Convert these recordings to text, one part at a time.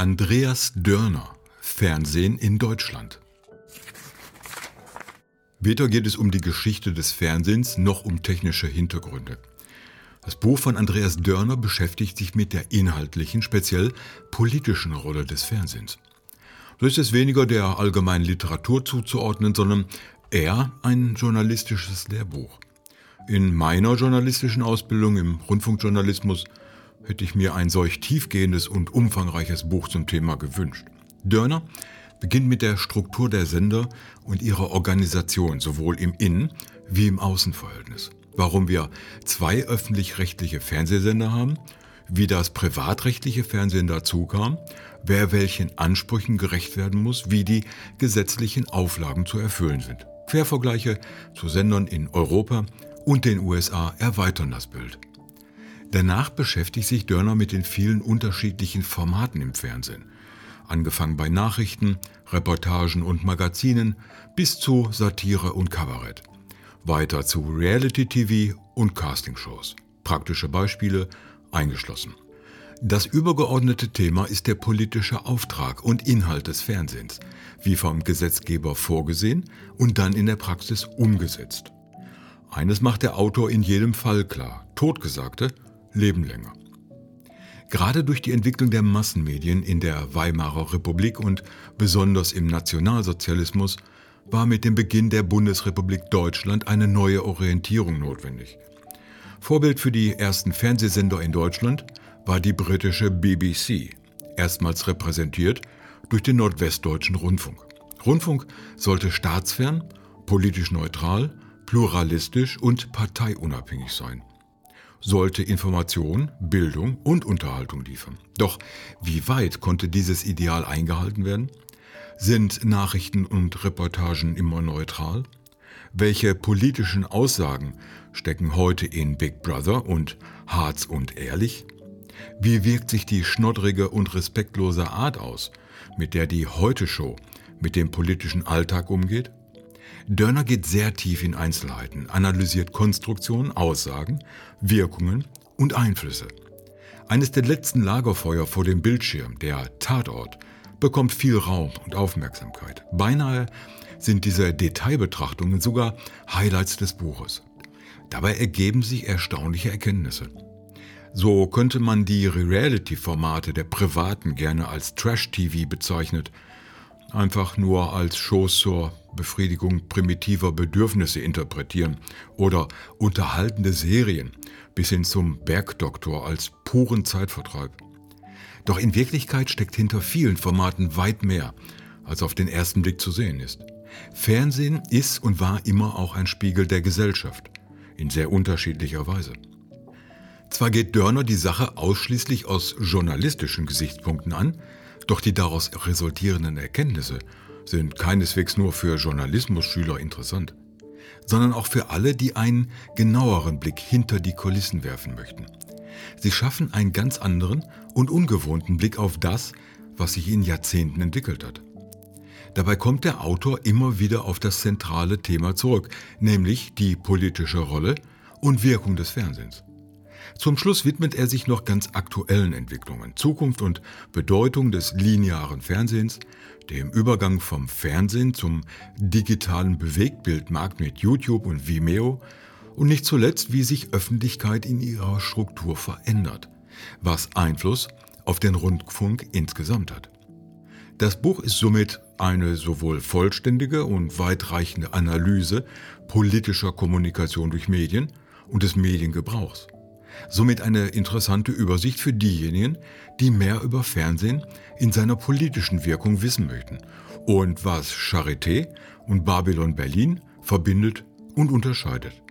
Andreas Dörner Fernsehen in Deutschland. Weder geht es um die Geschichte des Fernsehens noch um technische Hintergründe. Das Buch von Andreas Dörner beschäftigt sich mit der inhaltlichen, speziell politischen Rolle des Fernsehens. So ist es weniger der allgemeinen Literatur zuzuordnen, sondern eher ein journalistisches Lehrbuch. In meiner journalistischen Ausbildung im Rundfunkjournalismus hätte ich mir ein solch tiefgehendes und umfangreiches Buch zum Thema gewünscht. Dörner beginnt mit der Struktur der Sender und ihrer Organisation, sowohl im Innen- wie im Außenverhältnis. Warum wir zwei öffentlich-rechtliche Fernsehsender haben, wie das privatrechtliche Fernsehen dazu kam, wer welchen Ansprüchen gerecht werden muss, wie die gesetzlichen Auflagen zu erfüllen sind. Quervergleiche zu Sendern in Europa und den USA erweitern das Bild. Danach beschäftigt sich Dörner mit den vielen unterschiedlichen Formaten im Fernsehen. Angefangen bei Nachrichten, Reportagen und Magazinen bis zu Satire und Kabarett. Weiter zu Reality-TV und Castingshows. Praktische Beispiele eingeschlossen. Das übergeordnete Thema ist der politische Auftrag und Inhalt des Fernsehens, wie vom Gesetzgeber vorgesehen und dann in der Praxis umgesetzt. Eines macht der Autor in jedem Fall klar. Totgesagte leben länger. Gerade durch die Entwicklung der Massenmedien in der Weimarer Republik und besonders im Nationalsozialismus war mit dem Beginn der Bundesrepublik Deutschland eine neue Orientierung notwendig. Vorbild für die ersten Fernsehsender in Deutschland war die britische BBC, erstmals repräsentiert durch den Nordwestdeutschen Rundfunk. Rundfunk sollte staatsfern, politisch neutral, pluralistisch und parteiunabhängig sein sollte Information, Bildung und Unterhaltung liefern. Doch wie weit konnte dieses Ideal eingehalten werden? Sind Nachrichten und Reportagen immer neutral? Welche politischen Aussagen stecken heute in Big Brother und Harz und Ehrlich? Wie wirkt sich die schnoddrige und respektlose Art aus, mit der die Heute-Show mit dem politischen Alltag umgeht? Dörner geht sehr tief in Einzelheiten, analysiert Konstruktionen, Aussagen, Wirkungen und Einflüsse. Eines der letzten Lagerfeuer vor dem Bildschirm, der Tatort, bekommt viel Raum und Aufmerksamkeit. Beinahe sind diese Detailbetrachtungen sogar Highlights des Buches. Dabei ergeben sich erstaunliche Erkenntnisse. So könnte man die Reality-Formate der Privaten gerne als Trash-TV bezeichnet, einfach nur als Shows zur Befriedigung primitiver Bedürfnisse interpretieren oder unterhaltende Serien bis hin zum Bergdoktor als puren Zeitvertreib. Doch in Wirklichkeit steckt hinter vielen Formaten weit mehr, als auf den ersten Blick zu sehen ist. Fernsehen ist und war immer auch ein Spiegel der Gesellschaft, in sehr unterschiedlicher Weise. Zwar geht Dörner die Sache ausschließlich aus journalistischen Gesichtspunkten an, doch die daraus resultierenden Erkenntnisse sind keineswegs nur für Journalismusschüler interessant, sondern auch für alle, die einen genaueren Blick hinter die Kulissen werfen möchten. Sie schaffen einen ganz anderen und ungewohnten Blick auf das, was sich in Jahrzehnten entwickelt hat. Dabei kommt der Autor immer wieder auf das zentrale Thema zurück, nämlich die politische Rolle und Wirkung des Fernsehens. Zum Schluss widmet er sich noch ganz aktuellen Entwicklungen, Zukunft und Bedeutung des linearen Fernsehens, dem Übergang vom Fernsehen zum digitalen Bewegtbildmarkt mit YouTube und Vimeo und nicht zuletzt, wie sich Öffentlichkeit in ihrer Struktur verändert, was Einfluss auf den Rundfunk insgesamt hat. Das Buch ist somit eine sowohl vollständige und weitreichende Analyse politischer Kommunikation durch Medien und des Mediengebrauchs. Somit eine interessante Übersicht für diejenigen, die mehr über Fernsehen in seiner politischen Wirkung wissen möchten und was Charité und Babylon Berlin verbindet und unterscheidet.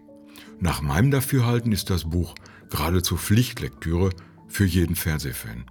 Nach meinem Dafürhalten ist das Buch geradezu Pflichtlektüre für jeden Fernsehfan.